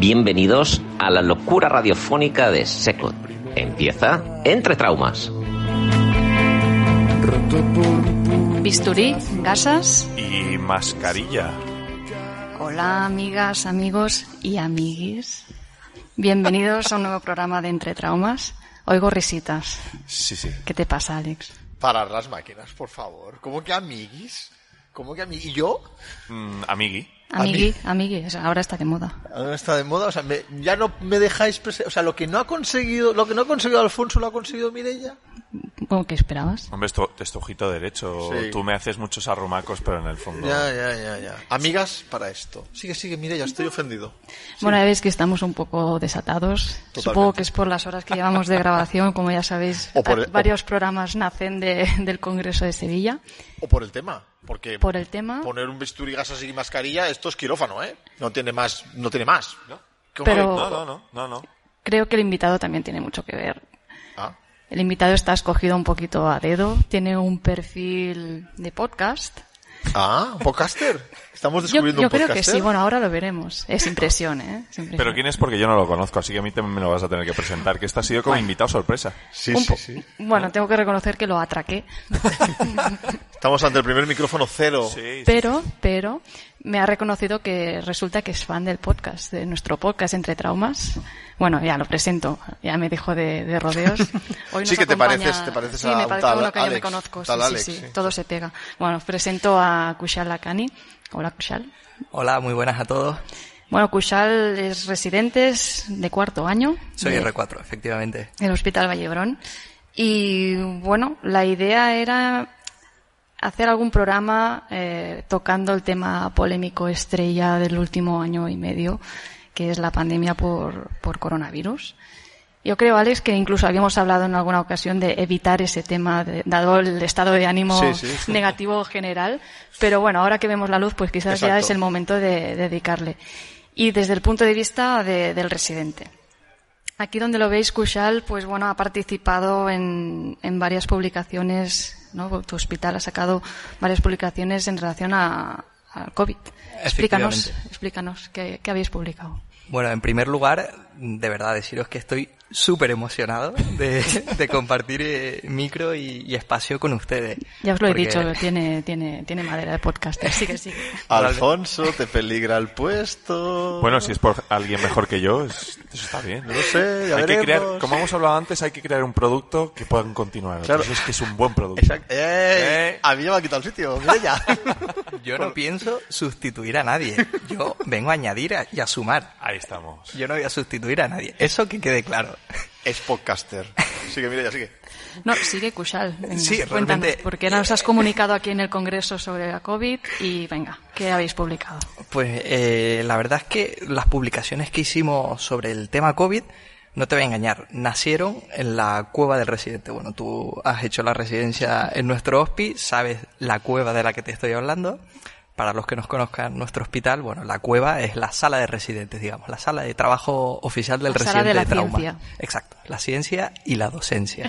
Bienvenidos a la locura radiofónica de Secot. Empieza Entre Traumas. Bisturí, gasas. Y mascarilla. Hola amigas, amigos y amiguis. Bienvenidos a un nuevo programa de Entre Traumas. Oigo risitas. Sí, sí. ¿Qué te pasa, Alex? Parar las máquinas, por favor. ¿Cómo que amiguis? ¿Cómo que amiguis? ¿Y yo? Mm, amigui. Amigui, amigui, o sea, ahora está de moda. Ahora está de moda, o sea, me- ya no me dejáis o sea, lo que no ha conseguido, lo que no ha conseguido Alfonso lo ha conseguido Mirella. ¿Cómo que esperabas? Hombre, esto, esto ojito derecho. Sí. Tú me haces muchos arrumacos, pero en el fondo. Ya, ya, ya, ya. Amigas para esto. Sigue, sigue, Mirella, estoy ofendido. Bueno, ya veis que estamos un poco desatados. Totalmente. Supongo que es por las horas que llevamos de grabación. Como ya sabéis, el- varios programas nacen de- del Congreso de Sevilla. O por el tema, porque Por el tema. poner un bisturí, gasas y mascarilla, esto es quirófano, ¿eh? No tiene más, no tiene más. ¿No? ¿Cómo Pero- No, no, no, no, no. Creo que el invitado también tiene mucho que ver. Ah, El invitado está escogido un poquito a dedo, tiene un perfil de podcast. Ah, un podcaster. Estamos Yo, descubriendo yo un creo que podcaster. sí, bueno, ahora lo veremos. Es impresión, ¿eh? Es impresión. Pero quién es porque yo no lo conozco, así que a mí también me lo vas a tener que presentar, que este ha sido como invitado sorpresa. Sí, Un sí, sí. Bueno, tengo que reconocer que lo atraqué, Estamos ante el primer micrófono cero. Sí, sí. pero, pero me ha reconocido que resulta que es fan del podcast, de nuestro podcast Entre Traumas. Bueno, ya lo presento, ya me dijo de, de rodeos. Hoy Sí nos que te acompaña- pareces- te pareces sí, a me parece tal uno que yo me conozco, sí, Alex, sí, sí, sí. todo se pega. Bueno, os presento a Kushal Lakani. Hola, Kushal. Hola, muy buenas a todos. Bueno, Kushal es residente es de cuarto año. Soy de- R4, efectivamente. el Hospital Vallebrón. Y bueno, la idea era hacer algún programa eh, tocando el tema polémico estrella del último año y medio, que es la pandemia por, por coronavirus. Yo creo, Alex, que incluso habíamos hablado en alguna ocasión de evitar ese tema, de- dado el estado de ánimo Sí, sí, sí. negativo general. Pero bueno, ahora que vemos la luz, pues quizás ya es el momento de, dedicarle. Y desde el punto de vista de- del residente. Aquí donde lo veis, Kushal, pues bueno, ha participado en, en varias publicaciones, ¿no? Tu hospital ha sacado varias publicaciones en relación a, al COVID. Explícanos, explícanos, ¿qué, qué habéis publicado? Bueno, en primer lugar, de verdad deciros que estoy súper emocionado de, de compartir eh, micro y, y espacio con ustedes. Ya os lo he dicho, tiene, tiene, tiene madera de podcast. Sigue, sigue. Alfonso, te peligra el puesto. Bueno, si es por alguien mejor que yo, es- eso está bien. No lo sé, ya hay que crear, como hemos hablado antes, hay que crear un producto que puedan continuar. Claro. Entonces es que es un buen producto. Exacto. ¡Eh! Eh. A mí ya me ha quitado el sitio, Mirella. Yo no pienso sustituir a nadie. Yo vengo a añadir a- y a sumar. Ahí estamos. Yo no voy a sustituir a nadie. Eso que quede claro. Es podcaster. Sigue, Mirella, sigue. No, sigue Kushal. Venga, Sí, cuéntanos, realmente- porque nos has comunicado aquí en el Congreso sobre la COVID y venga, ¿qué habéis publicado? Pues eh, la verdad es que las publicaciones que hicimos sobre el tema COVID, no te voy a engañar, nacieron en la cueva del residente. Bueno, tú has hecho la residencia en nuestro hospi, sabes la cueva de la que te estoy hablando. Para los que nos conozcan nuestro hospital, bueno, la cueva es la sala de residentes, digamos, la sala de trabajo oficial del La sala residente de la trauma. ciencia. Exacto, la ciencia y la docencia.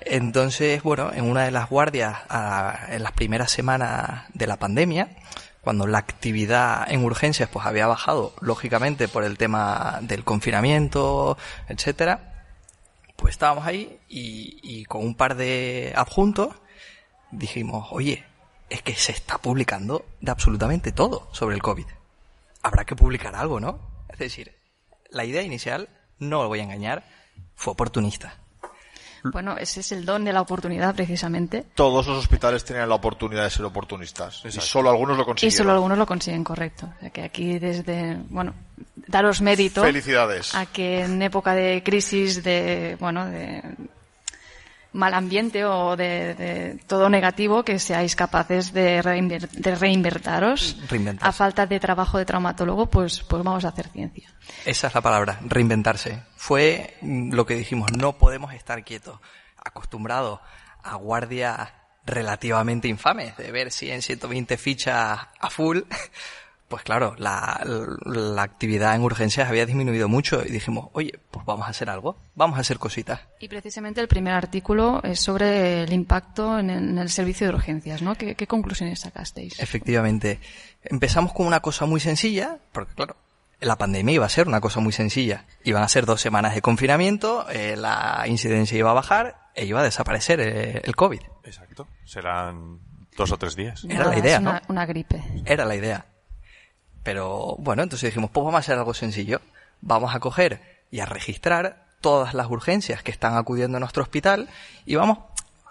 Entonces, bueno, en una de las guardias, a- en las primeras semanas de la pandemia, cuando la actividad en urgencias pues había bajado, lógicamente por el tema del confinamiento, etcétera, pues estábamos ahí y, y con un par de adjuntos dijimos, oye, es que se está publicando de absolutamente todo sobre el COVID. habrá que publicar algo, ¿no? Es decir, la idea inicial, no lo voy a engañar, fue oportunista. Bueno, ese es el don de la oportunidad, precisamente. Todos los hospitales tenían la oportunidad de ser oportunistas. Y solo algunos lo Y consiguieron. solo algunos lo consiguen correcto. O sea, que aquí desde, bueno, daros mérito. Felicidades. A que en época de crisis, de, bueno, de mal ambiente o de, de todo negativo, que seáis capaces de, reinver- de reinvertaros. Reinventarse. A falta de trabajo de traumatólogo, pues, pues vamos a hacer ciencia. Esa es la palabra, reinventarse. Fue lo que dijimos, no podemos estar quietos, acostumbrados a guardias relativamente infames, de ver 100, 120 fichas a full. Pues claro, la, la actividad en urgencias había disminuido mucho y dijimos, oye, pues vamos a hacer algo, vamos a hacer cositas. Y precisamente el primer artículo es sobre el impacto en el, en el servicio de urgencias, ¿no? ¿Qué, qué conclusiones sacasteis? Efectivamente. Empezamos con una cosa muy sencilla, porque claro, la pandemia iba a ser una cosa muy sencilla. Iban a ser dos semanas de confinamiento, eh, la incidencia iba a bajar e iba a desaparecer eh, el COVID. Exacto. Serán dos o tres días. Era la idea, es una, ¿no? una gripe. Era la idea. Pero bueno, entonces dijimos, pues vamos a hacer algo sencillo. Vamos a coger y a registrar todas las urgencias que están acudiendo a nuestro hospital y vamos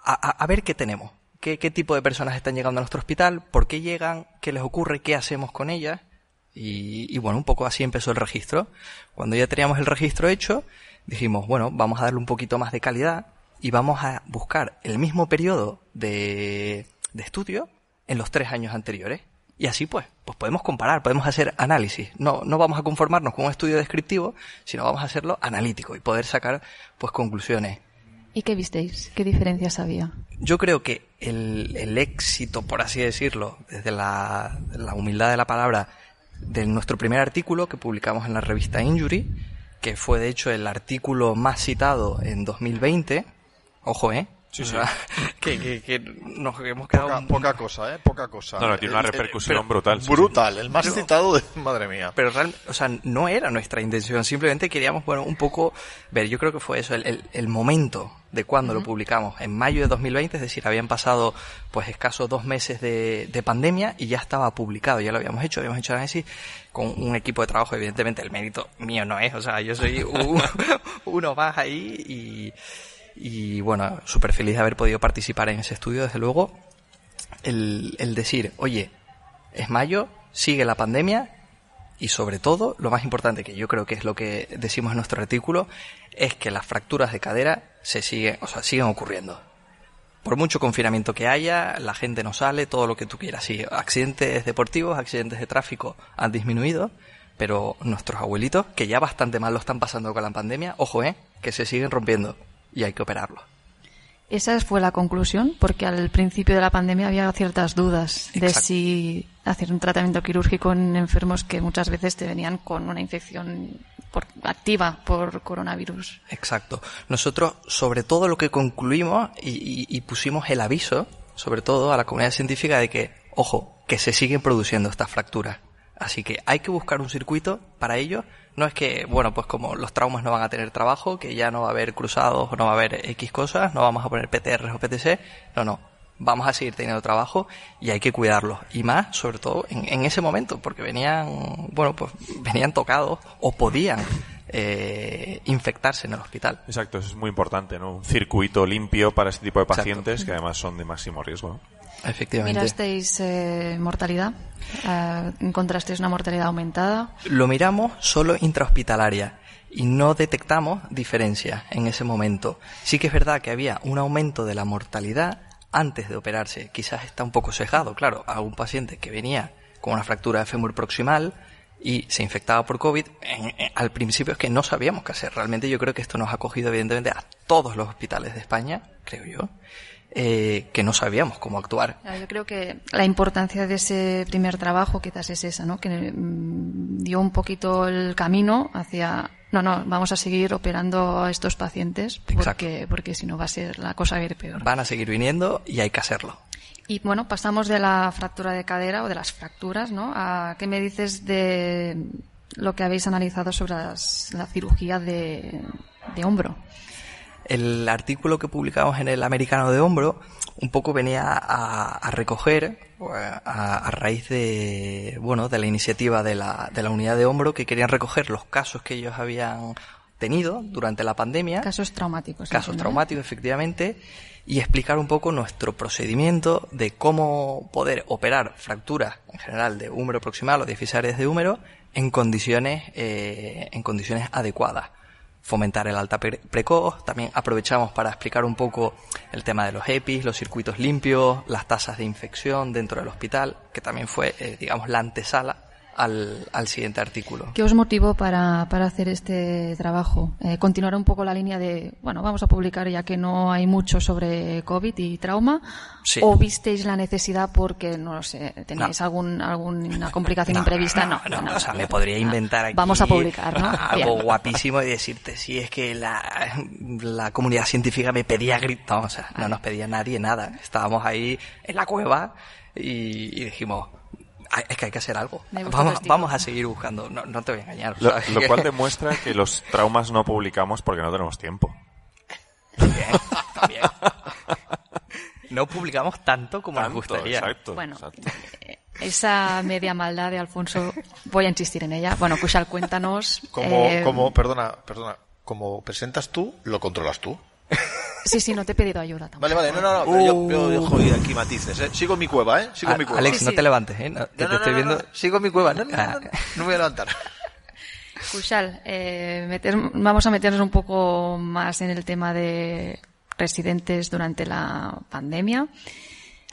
a, a- ver qué tenemos. Qué, qué tipo de personas están llegando a nuestro hospital, por qué llegan, qué les ocurre, qué hacemos con ellas. Y, bueno, un poco así empezó el registro. Cuando ya teníamos el registro hecho, dijimos, bueno, vamos a darle un poquito más de calidad y vamos a buscar el mismo periodo de estudio en los tres años anteriores. Y así pues, pues podemos comparar, podemos hacer análisis. No, no vamos a conformarnos con un estudio descriptivo, sino vamos a hacerlo analítico y poder sacar pues conclusiones. ¿Y qué visteis? ¿Qué diferencias había? Yo creo que el, el éxito, por así decirlo, desde la, la humildad de la palabra, de nuestro primer artículo que publicamos en la revista Injury, que fue de hecho el artículo más citado en 2020, ojo, ¿eh? Sí, O sí. sea, que, que, que nos hemos quedado... Poca, un- poca cosa, ¿eh? Poca cosa. No, no, tiene una El- el- repercusión brutal, sí, sí. brutal. El más Pero- citado de... Madre mía. Pero realmente, o sea, no era nuestra intención, simplemente queríamos, bueno, un poco ver, yo creo que fue eso, el, el, el momento de cuando lo publicamos, en mayo de 2020, es decir, habían pasado pues escasos dos meses de, de pandemia y ya estaba publicado, ya lo habíamos hecho, habíamos hecho análisis con un equipo de trabajo, evidentemente el mérito mío no es, o sea, yo soy un- uno más ahí y, y bueno, súper feliz de haber podido participar en ese estudio, desde luego, el, el decir, oye, es mayo, sigue la pandemia y sobre todo, lo más importante que yo creo que es lo que decimos en nuestro artículo, es que las fracturas de cadera se siguen, o sea, siguen ocurriendo. Por mucho confinamiento que haya, la gente no sale, todo lo que tú quieras. Sí, accidentes deportivos, accidentes de tráfico han disminuido, pero nuestros abuelitos, que ya bastante mal lo están pasando con la pandemia, ojo, eh, que se siguen rompiendo y hay que operarlos. Esa fue la conclusión, porque al principio de la pandemia había ciertas dudas de Exacto. si hacer un tratamiento quirúrgico en enfermos que muchas veces te venían con una infección por- activa por coronavirus. Exacto. Nosotros, sobre todo lo que concluimos y, y- y pusimos el aviso, sobre todo a la comunidad científica, de que, ojo, que se siguen produciendo estas fracturas. Así que hay que buscar un circuito para ello. No es que, bueno, pues como los traumas no van a tener trabajo, que ya no va a haber cruzados o no va a haber X cosas, no vamos a poner PTRs o PTC. No, no. Vamos a seguir teniendo trabajo y hay que cuidarlos. Y más, sobre todo, en, en ese momento, porque venían, bueno, pues venían tocados o podían eh, infectarse en el hospital. Exacto, eso es muy importante, ¿no? Un circuito limpio para este tipo de Exacto. pacientes que además son de máximo riesgo. ¿no? Efectivamente. ¿Mirasteis eh, mortalidad? Eh, ¿Encontrasteis una mortalidad aumentada? Lo miramos solo intrahospitalaria y no detectamos diferencias en ese momento. Sí que es verdad que había un aumento de la mortalidad antes de operarse. Quizás está un poco cejado, claro, a un paciente que venía con una fractura de fémur proximal y se infectaba por COVID, en- en- al principio es que no sabíamos qué hacer. Realmente yo creo que esto nos ha cogido evidentemente a todos los hospitales de España, creo yo, eh, que no sabíamos cómo actuar. Yo creo que la importancia de ese primer trabajo quizás es esa, ¿no? Que mm, dio un poquito el camino hacia, no, no, vamos a seguir operando a estos pacientes porque, porque si no va a ser la cosa a ir peor. Van a seguir viniendo y hay que hacerlo. Y bueno, pasamos de la fractura de cadera o de las fracturas, ¿no? A qué me dices de lo que habéis analizado sobre las- la cirugía de, de hombro. El artículo que publicamos en el Americano de Hombro un poco venía a, a recoger a, a, raíz de bueno de la iniciativa de la, de la unidad de hombro que querían recoger los casos que ellos habían tenido durante la pandemia. Casos traumáticos casos traumáticos efectivamente y explicar un poco nuestro procedimiento de cómo poder operar fracturas en general de húmero proximal o áreas de húmero en condiciones eh, en condiciones adecuadas fomentar el alta precoz. También aprovechamos para explicar un poco el tema de los EPIs, los circuitos limpios, las tasas de infección dentro del hospital, que también fue, eh, digamos, la antesala al, al, siguiente artículo. ¿Qué os motivó para, para hacer este trabajo? Eh, continuar un poco la línea de, bueno, vamos a publicar ya que no hay mucho sobre COVID y trauma. Sí. ¿O visteis la necesidad porque, no lo sé, tenéis No. algún, alguna complicación No, imprevista? No, No, no, o sea, me podría inventar aquí Vamos a publicar, ¿no? algo guapísimo y decirte si es que la, la comunidad científica me pedía gritar, o sea, no nos pedía nadie nada. Estábamos ahí en la cueva y, y dijimos, "Ay, es que hay que hacer algo. Vamos, vamos a seguir buscando. No, no te voy a engañar. Lo, cual demuestra que los traumas no publicamos porque no tenemos tiempo. También, también. No publicamos tanto como nos Tanto, gustaría. Exacto. Bueno, exacto. eh, esa media maldad de Alfonso, voy a insistir en ella. Bueno, Kushal, cuéntanos. Como, eh, como, perdona, perdona, como presentas tú, lo controlas tú. Sí, sí, no te he pedido ayuda tampoco. Vale, vale, no, no, no, pero yo, yo dejo ir aquí matices, ¿eh? Sigo en mi cueva, ¿eh? Sigo en mi A- cueva. Alex, Sí, no sí. te levantes, ¿eh? No, No, te no, estoy no, no, viendo. no, Sigo en mi cueva. No, no, Ah. no, no, no me voy a levantar. Kushal, eh, meter- vamos a meternos un poco más en el tema de residentes durante la pandemia.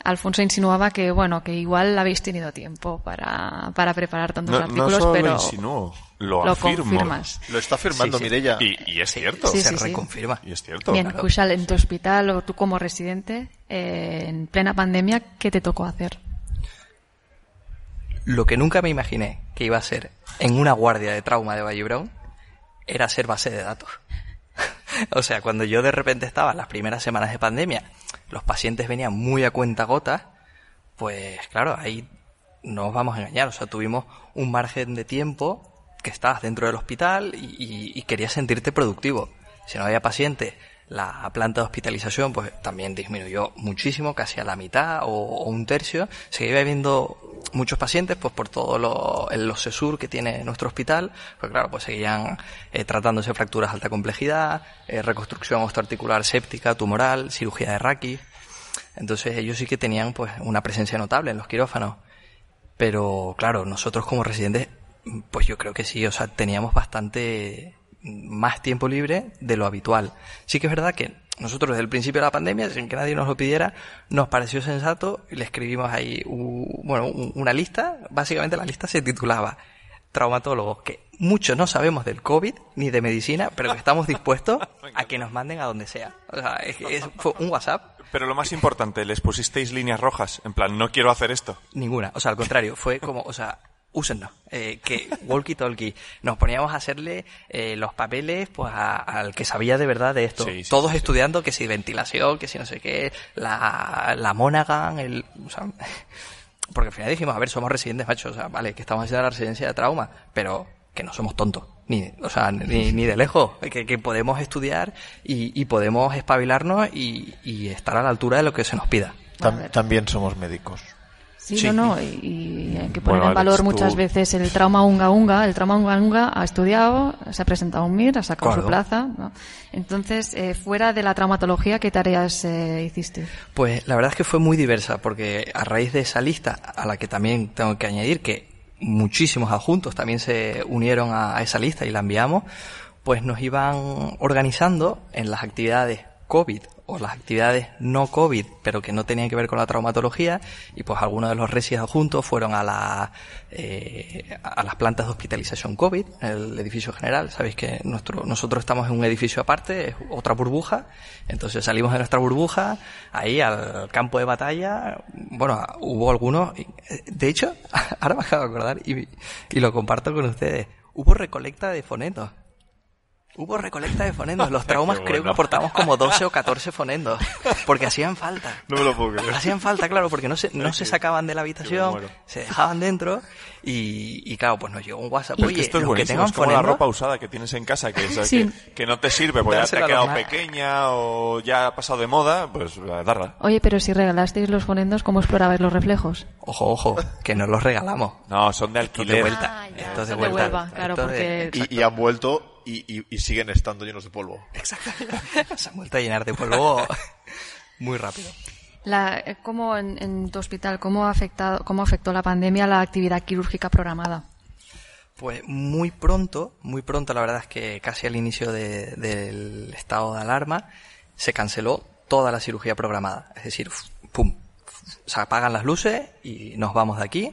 Alfonso insinuaba que, bueno, que igual habéis tenido tiempo para, para preparar tantos No, no artículos, solo pero lo insinúo, lo, lo afirmo. confirmas. Lo está firmando Sí, sí. Mireia. Y, y es cierto. Sí, se reconfirma. Y es cierto. Bien, Kushal, en tu hospital o tú como residente, eh, en plena pandemia, ¿qué te tocó hacer? Lo que nunca me imaginé que iba a ser en una guardia de trauma de Valle Brown era ser base de datos. o sea, cuando yo de repente estaba en las primeras semanas de pandemia, los pacientes venían muy a cuenta gotas, pues claro, ahí no os vamos a engañar. O sea, tuvimos un margen de tiempo que estabas dentro del hospital y, querías sentirte productivo. Si no había pacientes, la planta de hospitalización pues también disminuyó muchísimo, casi a la mitad o, un tercio. Seguía habiendo muchos pacientes pues por todo lo, el- los CESUR que tiene nuestro hospital, pues claro, pues seguían eh, tratándose fracturas de alta complejidad, eh, reconstrucción osteoarticular séptica, tumoral, cirugía de raquis. Entonces ellos sí que tenían pues una presencia notable en los quirófanos. Pero claro, nosotros como residentes, pues yo creo que sí, o sea, teníamos bastante más tiempo libre de lo habitual. Sí que es verdad que nosotros desde el principio de la pandemia, sin que nadie nos lo pidiera, nos pareció sensato y le escribimos ahí bueno, un- una lista. Básicamente la lista se titulaba Traumatólogos, que muchos no sabemos del COVID ni de medicina, pero que estamos dispuestos a que nos manden a donde sea. O sea, es- fue un WhatsApp Pero lo más importante, les pusisteis líneas rojas. En plan, no quiero hacer esto. Ninguna, o sea, al contrario, fue como, o sea, úsennos, eh, que walkie talkie, nos poníamos a hacerle eh, los papeles pues a- al que sabía de verdad de esto, Sí, sí, todos sí, sí. estudiando que si ventilación, que si no sé qué, la, la Monaghan, el, o sea, porque al final dijimos, a ver, somos residentes, macho, o sea, vale, que estamos haciendo la residencia de trauma, pero que no somos tontos, ni, o sea, ni, ni de lejos, que, que podemos estudiar y, y podemos espabilarnos y, y estar a la altura de lo que se nos pida. Tam- también somos médicos. Sí, Sí. no, no, y, y hay que poner Bueno, en valor Alex, muchas tú- veces el trauma unga unga. El trauma unga unga ha estudiado, se ha presentado a un MIR, ha sacado Claro. su plaza. ¿no? Entonces, eh, fuera de la traumatología, ¿qué tareas eh, hiciste? Pues la verdad es que fue muy diversa, porque a raíz de esa lista, a la que también tengo que añadir que muchísimos adjuntos también se unieron a, a esa lista y la enviamos, pues nos iban organizando en las actividades COVID o las actividades no COVID, pero que no tenían que ver con la traumatología, y pues algunos de los resis adjuntos fueron a, la, eh, a las plantas de hospitalización COVID, el edificio general. Sabéis que nuestro, nosotros estamos en un edificio aparte, es otra burbuja, entonces salimos de nuestra burbuja, ahí al campo de batalla, bueno, hubo algunos, de hecho, ahora me acabo de acordar y, y lo comparto con ustedes, hubo recolecta de fonetos. Hubo recolecta de fonendos. Los traumas Qué creo que bueno. aportamos como 12 o 14 fonendos. Porque hacían falta. No me lo puedo creer. Hacían falta, claro, porque no se, no se sacaban de la habitación, se dejaban dentro y, y claro, pues nos llegó un WhatsApp. Es Oye, que esto es los que tengan es como la fonendos, ropa usada que tienes en casa que, es- Sí. que, que no te sirve porque ya te Dársela ha a quedado pequeña o ya ha pasado de moda, pues darla. Oye, pero si regalasteis los fonendos, ¿cómo explorabais los reflejos? Ojo, ojo, que nos los regalamos. No, son de Esto alquiler. de vuelta. Ah, ya, Esto es de vuelta. Claro, Esto de- porque- Y, y han vuelto y, y- y siguen estando llenos de polvo. Exacto. Se han vuelto a llenar de polvo muy rápido. La, eh, ¿Cómo en, en tu hospital, cómo ha afectado, cómo afectó la pandemia a la actividad quirúrgica programada? Pues muy pronto, muy pronto, la verdad es que casi al inicio de- del estado de alarma, se canceló toda la cirugía programada. Es decir, pum, se apagan las luces y nos vamos de aquí,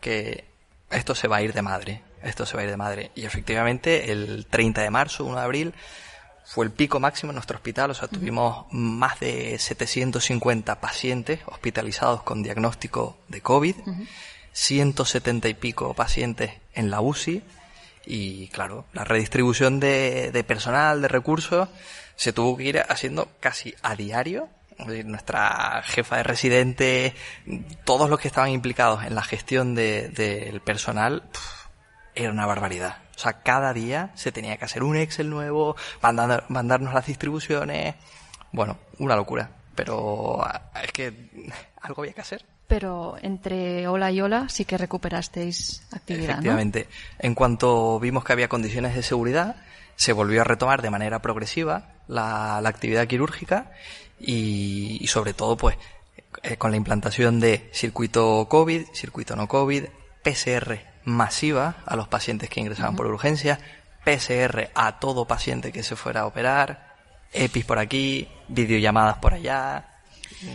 que esto se va a ir de madre, esto se va a ir de madre. Y efectivamente, el 30 de marzo, 1 de abril, fue el pico máximo en nuestro hospital, o sea, tuvimos más de 750 pacientes hospitalizados con diagnóstico de COVID, 170 y pico pacientes en la UCI y claro, la redistribución de, de personal, de recursos, se tuvo que ir haciendo casi a diario. Nuestra jefa de residente, todos los que estaban implicados en la gestión de- del personal, era una barbaridad. O sea, cada día se tenía que hacer un Excel nuevo, mandarnos las distribuciones. Bueno, una locura. Pero es que algo había que hacer. Pero entre ola y ola sí que recuperasteis actividad, ¿no? Efectivamente. En cuanto vimos que había condiciones de seguridad, se volvió a retomar de manera progresiva la, la actividad quirúrgica y, y sobre todo, pues, eh, con la implantación de circuito COVID, circuito no COVID, PCR masiva a los pacientes que ingresaban por urgencia, PCR a todo paciente que se fuera a operar, EPIs por aquí, videollamadas por allá.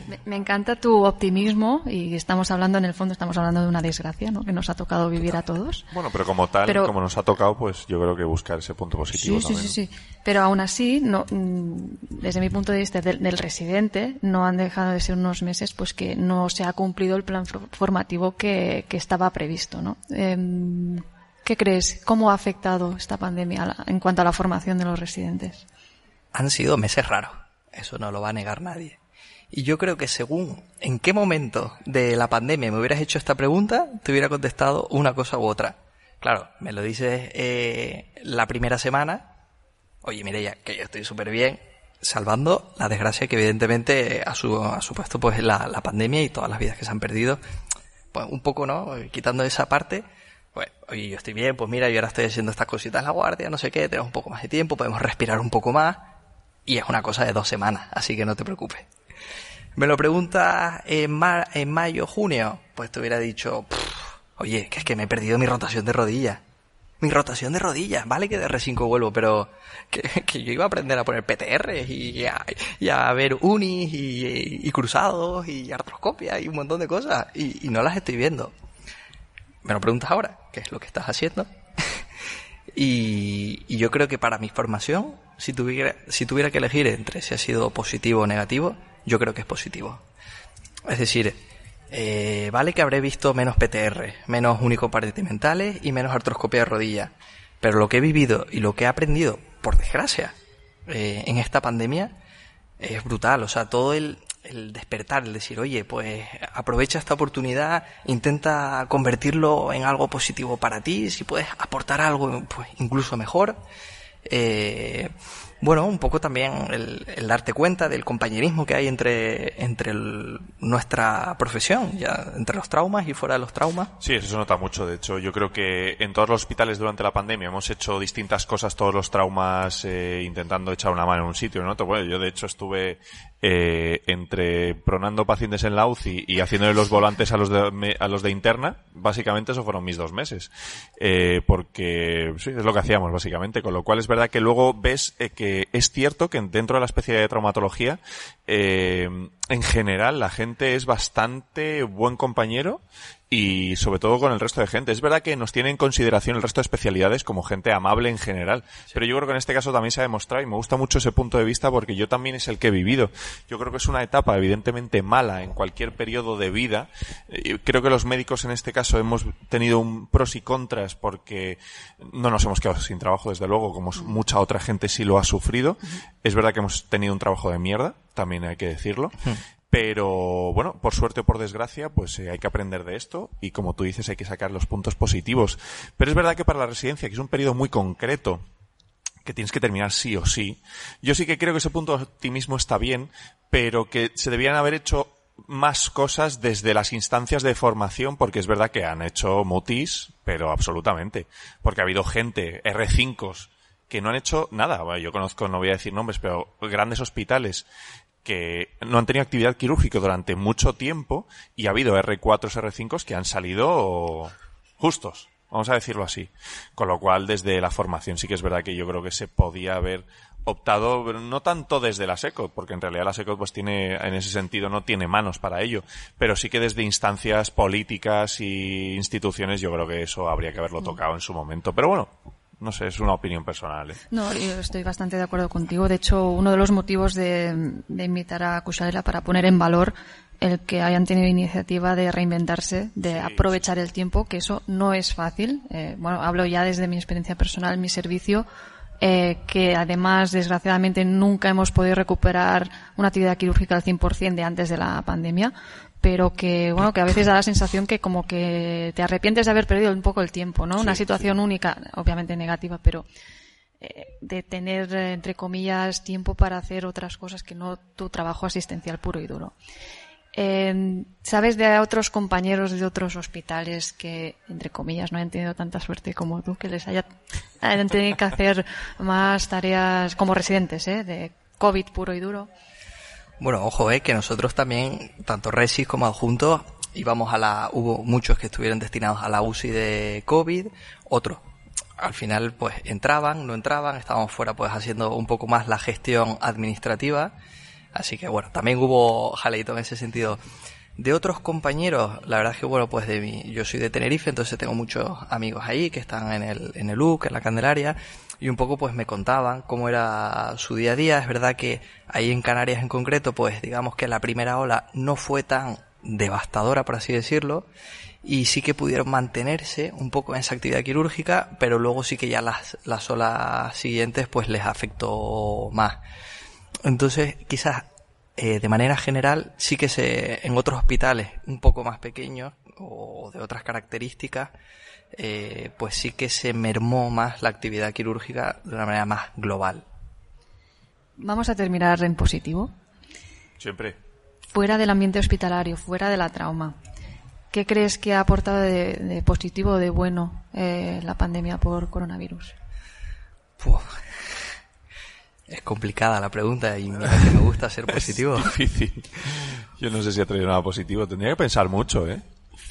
Me, me encanta tu optimismo y estamos hablando, en el fondo, estamos hablando de una desgracia, ¿no? Que nos ha tocado vivir a todos. Bueno, pero como tal, Pero- como nos ha tocado, pues yo creo que buscar ese punto positivo Sí, sí, también. sí, sí. Pero aún así, no, mm, desde mi punto de vista del, del residente, no han dejado de ser unos meses pues que no se ha cumplido el plan for- formativo que, que estaba previsto, ¿no? Em, ¿Qué crees? ¿Cómo ha afectado esta pandemia en cuanto a la formación de los residentes? han sido meses raros. Eso no lo va a negar nadie. Y yo creo que según en qué momento de la pandemia me hubieras hecho esta pregunta, te hubiera contestado una cosa u otra. Claro, me lo dices eh, la primera semana. Oye, Mireia, que yo estoy súper bien, salvando la desgracia que evidentemente ha, su, ha supuesto pues la, la pandemia y todas las vidas que se han perdido. Pues un poco, ¿no? Quitando esa parte, pues, oye, yo estoy bien, pues mira, yo ahora estoy haciendo estas cositas en la guardia, no sé qué, tenemos un poco más de tiempo, podemos respirar un poco más. Y es una cosa de dos semanas, así que no te preocupes. Me lo preguntas en, ma- en mayo, junio, pues te hubiera dicho, "Pff, oye, que es que me he perdido mi rotación de rodillas. Mi rotación de rodillas, vale que de R5 vuelvo, pero que, que yo iba a aprender a poner PTR y a, y a ver unis y, y cruzados y artroscopia y un montón de cosas y, y no las estoy viendo. Me lo preguntas ahora, ¿qué es lo que estás haciendo? Y, y yo creo que para mi formación, si tuviera, si tuviera que elegir entre si ha sido positivo o negativo, yo creo que es positivo. Es decir, eh, vale que habré visto menos PTR, menos único-compartimentales y menos artroscopia de rodilla. Pero lo que he vivido y lo que he aprendido, por desgracia, eh, en esta pandemia, es brutal. O sea, todo el, el despertar, el decir, oye, pues aprovecha esta oportunidad, intenta convertirlo en algo positivo para ti, si puedes aportar algo, pues incluso mejor. Eh, bueno, un poco también el, darte cuenta del compañerismo que hay entre, entre nuestra profesión, ya entre los traumas y fuera de los traumas. Sí, eso se nota mucho. De hecho, yo creo que en todos los hospitales durante la pandemia hemos hecho distintas cosas, todos los traumas, eh, intentando echar una mano en un sitio en otro. Bueno, yo de hecho estuve eh, entre pronando pacientes en la UCI y haciéndole los volantes a los de, a los de interna. Básicamente eso fueron mis dos meses. Eh, porque sí, es lo que hacíamos básicamente. Con lo cual es verdad que luego ves eh, que es cierto que dentro de la especie de traumatología eh, en general la gente es bastante buen compañero y sobre todo con el resto de gente. Es verdad que nos tiene en consideración el resto de especialidades como gente amable en general, pero yo creo que en este caso también se ha demostrado y me gusta mucho ese punto de vista porque yo también es el que he vivido. Yo creo que es una etapa evidentemente mala en cualquier periodo de vida. Eh, creo que los médicos en este caso hemos tenido un pros y contras porque no nos hemos quedado sin trabajo desde luego, como mucha otra gente sí lo ha sufrido. Es verdad que hemos tenido un trabajo de mierda, también hay que decirlo. Pero bueno, por suerte o por desgracia, pues eh, hay que aprender de esto y como tú dices hay que sacar los puntos positivos. Pero es verdad que para la residencia, que es un periodo muy concreto, que tienes que terminar sí o sí, yo sí que creo que ese punto de optimismo está bien, pero que se debían haber hecho más cosas desde las instancias de formación, porque es verdad que han hecho mutis, pero absolutamente. Porque ha habido gente, R5s, que no han hecho nada. Bueno, yo conozco, no voy a decir nombres, pero grandes hospitales que no han tenido actividad quirúrgica durante mucho tiempo y ha habido R4s, R5s que han salido justos, vamos a decirlo así. Con lo cual, desde la formación sí que es verdad que yo creo que se podía haber optado no tanto desde la SECO, porque en realidad la SECO pues tiene, en ese sentido no tiene manos para ello, pero sí que desde instancias políticas y instituciones yo creo que eso habría que haberlo tocado en su momento. Pero bueno, no sé, es una opinión personal. ¿eh? No, yo estoy bastante de acuerdo contigo. De hecho, uno de los motivos de, invitar a Cucharela para poner en valor el que hayan tenido iniciativa de reinventarse, de aprovechar el tiempo, que eso no es fácil. Eh, bueno, hablo ya desde mi experiencia personal, mi servicio, eh, que además, desgraciadamente, nunca hemos podido recuperar una actividad quirúrgica al 100% de antes de la pandemia pero que bueno que a veces da la sensación que como que te arrepientes de haber perdido un poco el tiempo no una situación única obviamente negativa pero eh, de tener entre comillas tiempo para hacer otras cosas que no tu trabajo asistencial puro y duro eh, ¿Sabes de otros compañeros de otros hospitales que, entre comillas, no hayan tenido tanta suerte como tú, que les haya, tenido que hacer más tareas como residentes, ¿eh? de COVID puro y duro? Bueno, ojo, eh, que nosotros también, tanto Resis como adjuntos, íbamos a la, hubo muchos que estuvieron destinados a la UCI de COVID, otros al final pues entraban, no entraban, estábamos fuera pues haciendo un poco más la gestión administrativa, así que bueno, también hubo jaleito en ese sentido. De otros compañeros, la verdad es que bueno, pues de mí, yo soy de Tenerife, entonces tengo muchos amigos ahí que están en el, en el UC, en la Candelaria, y un poco pues me contaban cómo era su día a día. Es verdad que ahí en Canarias en concreto, pues digamos que la primera ola no fue tan devastadora, por así decirlo, y sí que pudieron mantenerse un poco en esa actividad quirúrgica, pero luego sí que ya las, las olas siguientes pues les afectó más. Entonces, quizás eh, de manera general sí que se en otros hospitales un poco más pequeños o de otras características eh, pues sí que se mermó más la actividad quirúrgica de una manera más global. Vamos a terminar en positivo. Siempre. Fuera del ambiente hospitalario, fuera de la trauma. ¿Qué crees que ha aportado de, positivo o de bueno eh, la pandemia por coronavirus? Es complicada la pregunta y mira que me gusta ser positivo. Es difícil. Yo no sé si ha traído nada positivo. Tendría que pensar mucho, ¿eh?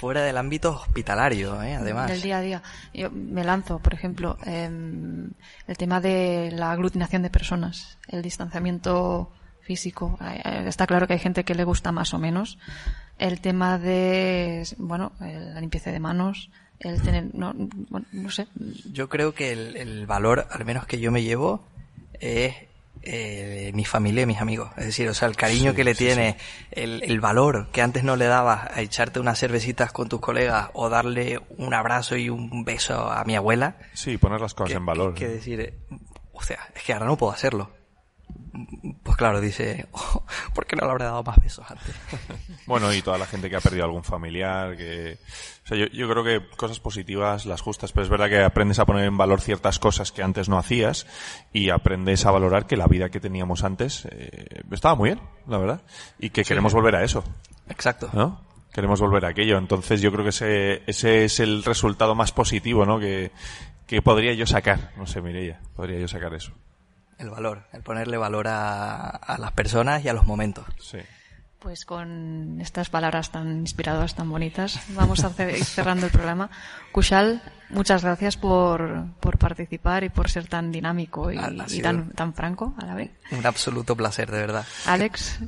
fuera del ámbito hospitalario, ¿eh? además. Del día a día. Yo me lanzo, por ejemplo, el tema de la aglutinación de personas, el distanciamiento físico. Eh, eh, está claro que hay gente que le gusta más o menos. El tema de, bueno, la limpieza de manos, el tener, no, no sé. Yo creo que el, el valor, al menos que yo me llevo, es eh, mi familia y mis amigos. Es decir, o sea, el cariño que le tiene, El, el, valor que antes no le dabas a echarte unas cervecitas con tus colegas o darle un abrazo y un beso a mi abuela. Sí, poner las cosas en valor. Que, que decir, o sea, es que ahora no puedo hacerlo. Pues claro, dice, oh, ¿por qué no le habré dado más besos antes? bueno, y toda la gente que ha perdido algún familiar, que... O sea, yo, yo, creo que cosas positivas, las justas, pero es verdad que aprendes a poner en valor ciertas cosas que antes no hacías y aprendes a valorar que la vida que teníamos antes eh, estaba muy bien, la verdad, y que queremos volver a eso. Exacto. ¿No? Queremos volver a aquello. Entonces yo creo que ese, ese es el resultado más positivo, ¿no? Que, que podría yo sacar. No sé, Mireia, podría yo sacar eso. El valor, el ponerle valor a, a las personas y a los momentos. Sí. Pues con estas palabras tan inspiradoras, tan bonitas, vamos a ir cerrando el programa. Kushal, muchas gracias por, por participar y por ser tan dinámico y, y tan, tan franco a la vez. Un absoluto placer, de verdad. Alex.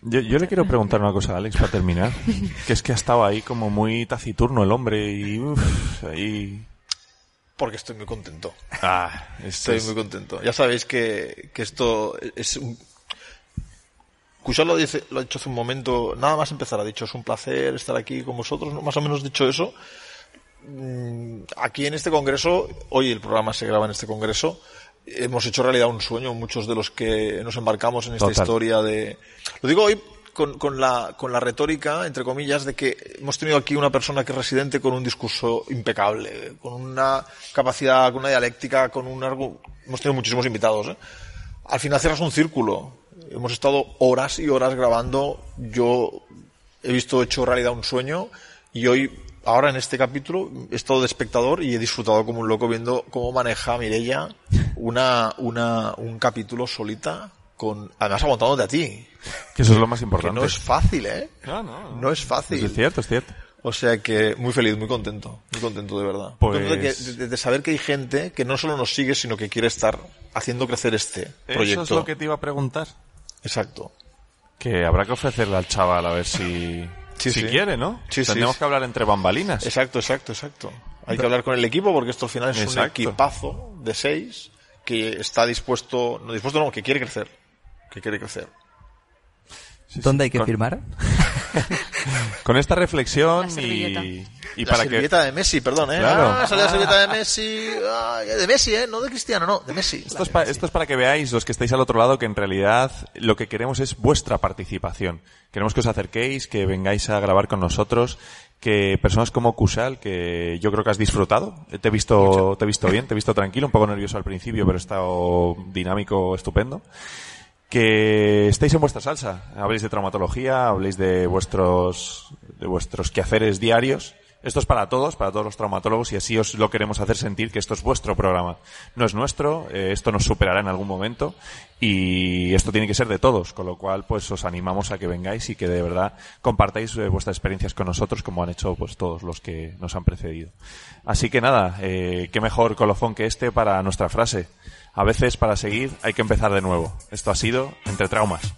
Yo, yo le quiero preguntar una cosa a Alex para terminar. Que es que ha estado ahí como muy taciturno el hombre y... uf, ahí... Porque estoy muy contento. Ah, esto Estoy es- muy contento. Ya sabéis que, que esto es un... Cushal lo, dice, lo ha dicho hace un momento, nada más empezar, ha dicho, es un placer estar aquí con vosotros, ¿no? más o menos dicho eso. Mm, Aquí en este congreso, hoy el programa se graba en este congreso, hemos hecho realidad un sueño, muchos de los que nos embarcamos en esta Total. historia de... Lo digo hoy con, con la, con la retórica, entre comillas, de que hemos tenido aquí una persona que es residente con un discurso impecable, con una capacidad, con una dialéctica, con un... Hemos tenido muchísimos invitados, ¿eh? Al final cierras un círculo. Hemos estado horas y horas grabando. Yo he visto hecho realidad un sueño y hoy, ahora en este capítulo, he estado de espectador y he disfrutado como un loco viendo cómo maneja Mireia una, una, un capítulo solita con, además aguantándote a ti. Que eso es lo más Que importante. no es fácil, ¿eh? No, no, no. No es fácil. Es cierto, es cierto. O sea que muy feliz, muy contento, muy contento de verdad. Pues- Contento de, que- de- de saber que hay gente que no solo nos sigue, sino que quiere estar haciendo crecer este proyecto. Eso es lo que te iba a preguntar. Exacto. Que habrá que ofrecerle al chaval a ver si... Sí, si sí. quiere, ¿no? Sí, sí. que hablar entre bambalinas. Exacto, exacto, exacto. Hay que hablar con el equipo porque esto al final es un equipazo de seis que está dispuesto, no dispuesto no, que quiere crecer. Que quiere crecer. Sí, sí. ¿Dónde hay que Con- firmar? Con esta reflexión y, y la para que... servilleta de Messi, perdón, ¿eh? Claro. Ah, salió la servilleta de Messi. Ay, de Messi, ¿eh? No de Cristiano, no, de Messi. Esto es, pa- esto es para que veáis, los que estáis al otro lado, que en realidad lo que queremos es vuestra participación. Queremos que os acerquéis, que vengáis a grabar con nosotros, que personas como Kusal, que yo creo que has disfrutado, te he visto, te he visto bien, te he visto tranquilo, un poco nervioso al principio, pero he estado dinámico, estupendo. Que estéis en vuestra salsa, habléis de traumatología, habléis de vuestros, de vuestros quehaceres diarios. Esto es para todos, para todos los traumatólogos, y así os lo queremos hacer sentir que esto es vuestro programa. No es nuestro, eh, esto nos superará en algún momento, y esto tiene que ser de todos, con lo cual pues os animamos a que vengáis y que de verdad compartáis eh, vuestras experiencias con nosotros, como han hecho pues todos los que nos han precedido. Así que nada, eh, qué mejor colofón que este para nuestra frase. A veces para seguir hay que empezar de nuevo. Esto ha sido Entre Traumas.